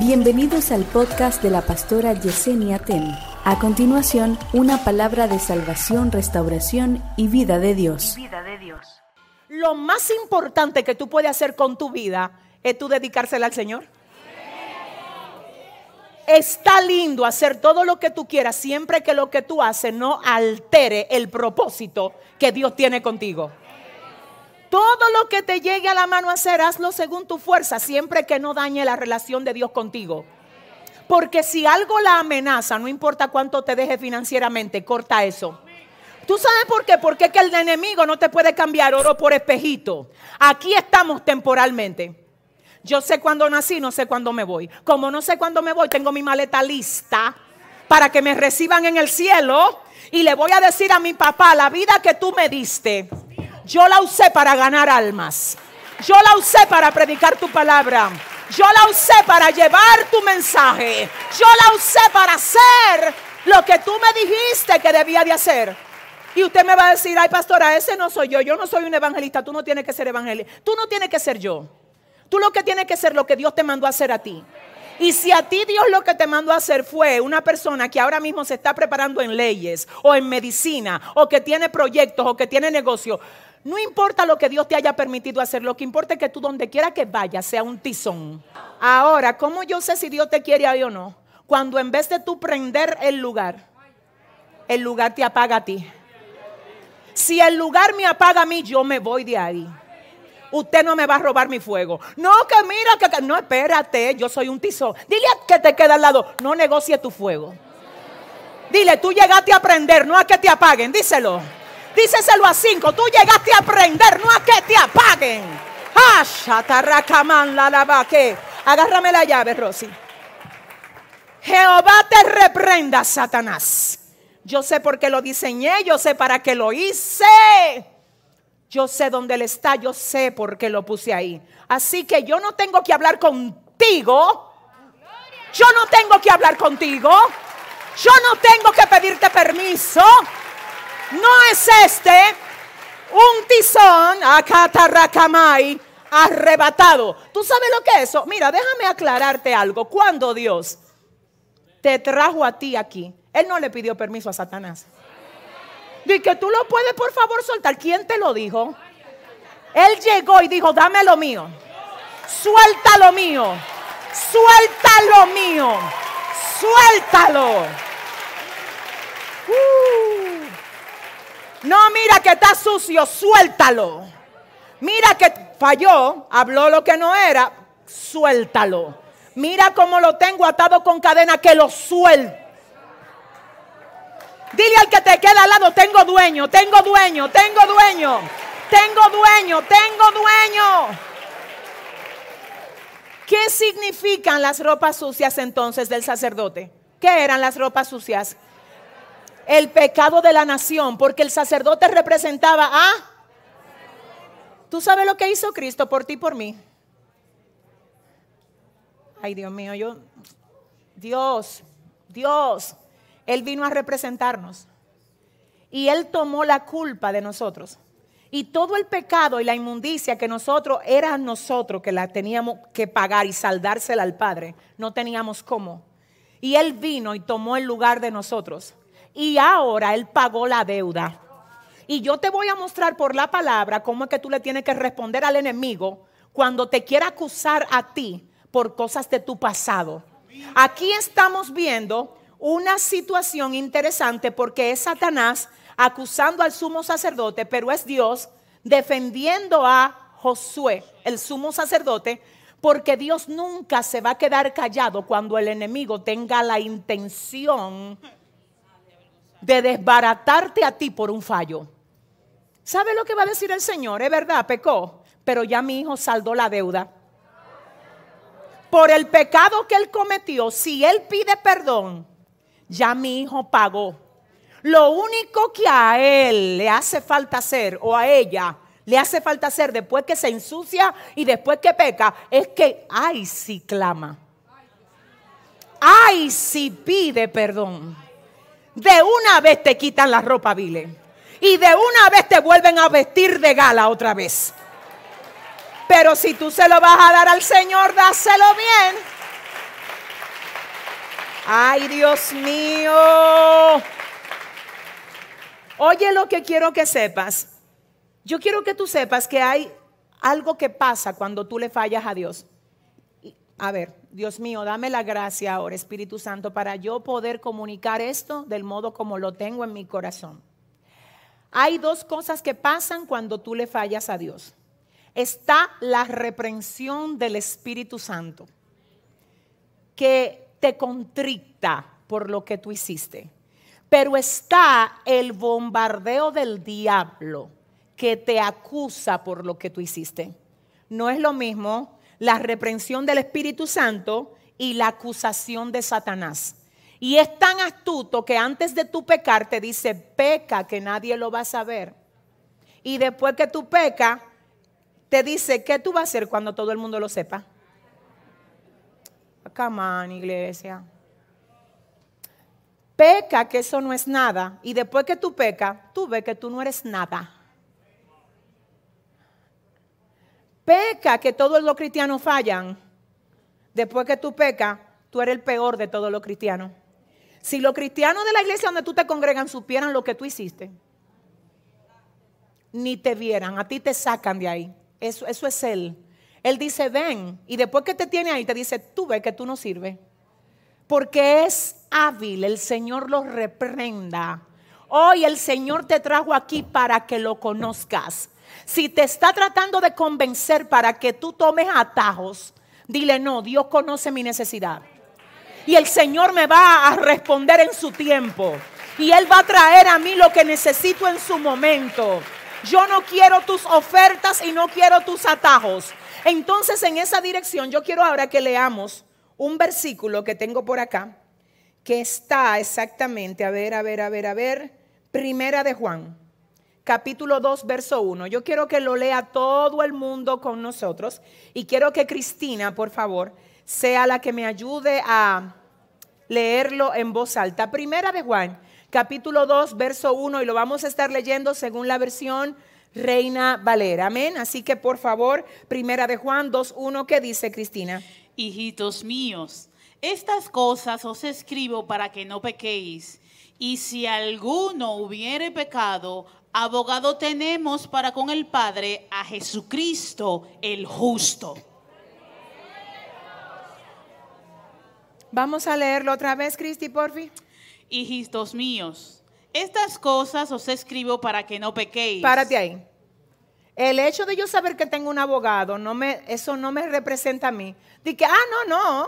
Bienvenidos al podcast de la pastora Yesenia Ten. A continuación, una palabra de salvación, restauración y vida de Dios. vida de Dios. Lo más importante que tú puedes hacer con tu vida es tú dedicársela al Señor. Está lindo hacer todo lo que tú quieras siempre que lo que tú haces no altere el propósito que Dios tiene contigo. Todo lo que te llegue a la mano a hacer, hazlo según tu fuerza, siempre que no dañe la relación de Dios contigo. Porque si algo la amenaza, no importa cuánto te deje financieramente, corta eso. ¿Tú sabes por qué? Porque es que el enemigo no te puede cambiar oro por espejito. Aquí estamos temporalmente. Yo sé cuándo nací, no sé cuándo me voy. Como no sé cuándo me voy, tengo mi maleta lista para que me reciban en el cielo. Y le voy a decir a mi papá, la vida que tú me diste, yo la usé para ganar almas. Yo la usé para predicar tu palabra. Yo la usé para llevar tu mensaje. Yo la usé para hacer lo que tú me dijiste que debía de hacer. Y usted me va a decir, ay pastora, ese no soy yo. Yo no soy un evangelista. Tú no tienes que ser evangelista. Tú no tienes que ser yo. Tú lo que tienes que ser lo que Dios te mandó a hacer a ti. Y si a ti Dios lo que te mandó a hacer fue una persona que ahora mismo se está preparando en leyes o en medicina o que tiene proyectos o que tiene negocio, no importa lo que Dios te haya permitido hacer, lo que importa es que tú donde quiera que vayas sea un tizón. Ahora, ¿cómo yo sé si Dios te quiere ahí o no? Cuando en vez de tú prender el lugar, el lugar te apaga a ti. Si el lugar me apaga a mí, yo me voy de ahí. Usted no me va a robar mi fuego. No, que mira, que, no, espérate, yo soy un tizón. Dile a que te queda al lado, no negocie tu fuego. Dile, tú llegaste a aprender, no a que te apaguen, díselo. Díselo a cinco. Tú llegaste a aprender, no a que te apaguen. Agárrame la llave, Rosy. Jehová te reprenda, Satanás. Yo sé por qué lo diseñé, yo sé para qué lo hice. Yo sé dónde él está, yo sé por qué lo puse ahí. Así que yo no tengo que hablar contigo. Yo no tengo que hablar contigo. Yo no tengo que pedirte permiso. No es este un tizón, acatarracamay, arrebatado. ¿Tú sabes lo que es eso? Mira, déjame aclararte algo. Cuando Dios te trajo a ti aquí, Él no le pidió permiso a Satanás. Dice que tú lo puedes por favor soltar. ¿Quién te lo dijo? Él llegó y dijo, dame lo mío. Suelta lo mío. Suelta lo mío. Suéltalo. Uh. No, mira que está sucio, suéltalo. Mira que falló, habló lo que no era, suéltalo. Mira cómo lo tengo atado con cadena, que lo suelto. Dile al que te queda al lado, tengo dueño, tengo dueño, tengo dueño, tengo dueño, tengo dueño. ¿Qué significan las ropas sucias entonces del sacerdote? ¿Qué eran las ropas sucias? El pecado de la nación, porque el sacerdote representaba a... ¿Tú sabes lo que hizo Cristo por ti y por mí? Ay, Dios mío, yo... Dios, Dios, Él vino a representarnos. Y Él tomó la culpa de nosotros. Y todo el pecado y la inmundicia que nosotros, era nosotros que la teníamos que pagar y saldársela al Padre, no teníamos cómo. Y Él vino y tomó el lugar de nosotros y ahora Él pagó la deuda. Y yo te voy a mostrar por la palabra cómo es que tú le tienes que responder al enemigo cuando te quiera acusar a ti por cosas de tu pasado. Aquí estamos viendo una situación interesante porque es Satanás acusando al sumo sacerdote, pero es Dios defendiendo a Josué, el sumo sacerdote, porque Dios nunca se va a quedar callado cuando el enemigo tenga la intención de desbaratarte a ti por un fallo. ¿Sabe lo que va a decir el Señor? Es verdad, pecó, pero ya mi hijo saldó la deuda. Por el pecado que él cometió, si él pide perdón, ya mi hijo pagó. Lo único que a él le hace falta hacer o a ella le hace falta hacer después que se ensucia y después que peca es que, ay, si clama. Ay, si pide perdón de una vez te quitan la ropa vile. Y de una vez te vuelven a vestir de gala otra vez. Pero si tú se lo vas a dar al Señor, dáselo bien. Ay, Dios mío. Oye lo que quiero que sepas. Yo quiero que tú sepas que hay algo que pasa cuando tú le fallas a Dios. A ver, Dios mío, dame la gracia ahora, Espíritu Santo, para yo poder comunicar esto del modo como lo tengo en mi corazón. Hay dos cosas que pasan cuando tú le fallas a Dios. Está la reprensión del Espíritu Santo, que te contrita por lo que tú hiciste. Pero está el bombardeo del diablo que te acusa por lo que tú hiciste. No es lo mismo la reprensión del Espíritu Santo y la acusación de Satanás. Y es tan astuto que antes de tu pecar te dice, peca que nadie lo va a saber. Y después que tú peca, te dice, ¿qué tú vas a hacer cuando todo el mundo lo sepa? Come on, iglesia peca que eso no es nada y después que tú pecas, tú ves que tú no eres nada. Peca que todos los cristianos fallan. Después que tú pecas, tú eres el peor de todos los cristianos. Si los cristianos de la iglesia donde tú te congregan supieran lo que tú hiciste, ni te vieran, a ti te sacan de ahí. Eso, eso es Él. Él dice, ven, y después que te tiene ahí, te dice, tú ves que tú no sirves porque es hábil, el Señor lo reprenda. Hoy el Señor te trajo aquí para que lo conozcas. Si te está tratando de convencer para que tú tomes atajos, dile no, Dios conoce mi necesidad. Y el Señor me va a responder en su tiempo. Y Él va a traer a mí lo que necesito en su momento. Yo no quiero tus ofertas y no quiero tus atajos. Entonces en esa dirección yo quiero ahora que leamos un versículo que tengo por acá, que está exactamente, a ver, a ver, a ver, a ver, primera de Juan, capítulo 2, verso 1. Yo quiero que lo lea todo el mundo con nosotros y quiero que Cristina, por favor, sea la que me ayude a leerlo en voz alta. Primera de Juan, capítulo 2, verso 1, y lo vamos a estar leyendo según la versión Reina Valera. Amén. Así que por favor, primera de Juan 2, 1, ¿qué dice Cristina? hijitos míos, estas cosas os escribo para que no pequéis. Y si alguno hubiere pecado, abogado tenemos para con el Padre a Jesucristo el justo. Vamos a leerlo otra vez, Cristi, porfi. Hijitos míos, estas cosas os escribo para que no pequéis. Párate ahí. El hecho de yo saber que tengo un abogado, no me, eso no me representa a mí. Dije, ah, no, no.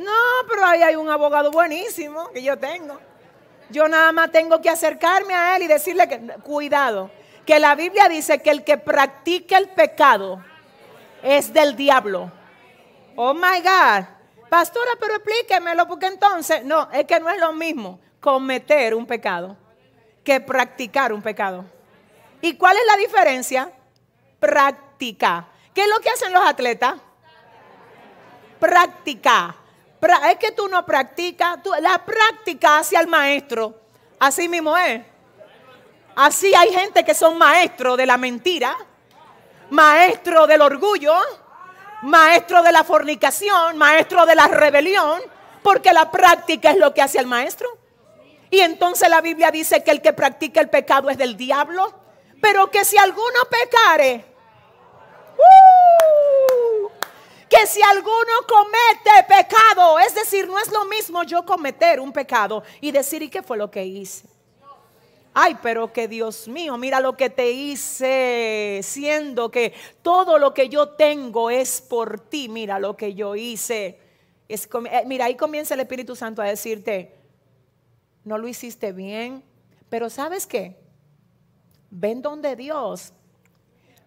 No, pero ahí hay un abogado buenísimo que yo tengo. Yo nada más tengo que acercarme a él y decirle que, cuidado, que la Biblia dice que el que practica el pecado es del diablo. Oh my God. Pastora, pero explíquemelo, porque entonces, no, es que no es lo mismo cometer un pecado que practicar un pecado. ¿Y cuál es la diferencia? Práctica. ¿Qué es lo que hacen los atletas? Práctica. Es que tú no practicas, la práctica hacia el maestro. Así mismo es. Así hay gente que son maestros de la mentira, maestros del orgullo, maestro de la fornicación, maestro de la rebelión, porque la práctica es lo que hace el maestro. Y entonces la Biblia dice que el que practica el pecado es del diablo, pero que si alguno pecare, ¡uh! Que si alguno comete pecado, es decir, no es lo mismo yo cometer un pecado y decir, ¿y qué fue lo que hice? Ay, pero que Dios mío, mira lo que te hice, siendo que todo lo que yo tengo es por ti, mira lo que yo hice. Eh, mira, ahí comienza el Espíritu Santo a decirte, no lo hiciste bien, pero ¿sabes qué? Ven donde Dios.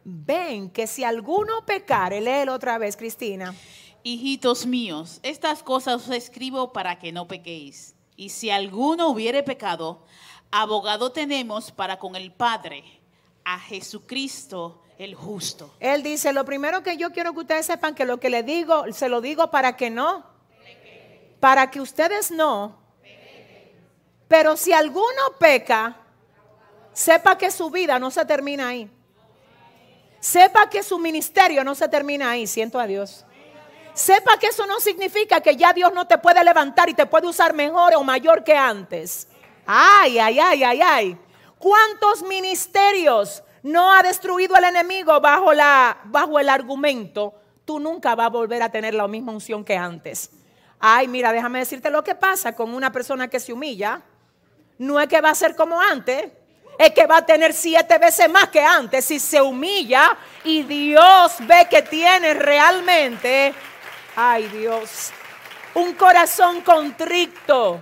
Ven que si alguno pecare, léelo otra vez, Cristina. Hijitos míos, estas cosas os escribo para que no pequéis. Y si alguno hubiere pecado, abogado tenemos para con el Padre, a Jesucristo el justo. Él dice, lo primero que yo quiero que ustedes sepan que lo que le digo, se lo digo para que no, para que ustedes no. Pero si alguno peca, sepa que su vida no se termina ahí. Sepa que su ministerio no se termina ahí, siento a Dios. Sepa que eso no significa que ya Dios no te puede levantar y te puede usar mejor o mayor que antes. Ay, ay, ay, ay, ay. ¿Cuántos ministerios no ha destruido el enemigo bajo, la, bajo el argumento? Tú nunca vas a volver a tener la misma unción que antes. Ay, mira, déjame decirte lo que pasa con una persona que se humilla. No es que va a ser como antes, es que va a tener siete veces más que antes si se humilla y Dios ve que tiene realmente Ay Dios, un corazón contrito.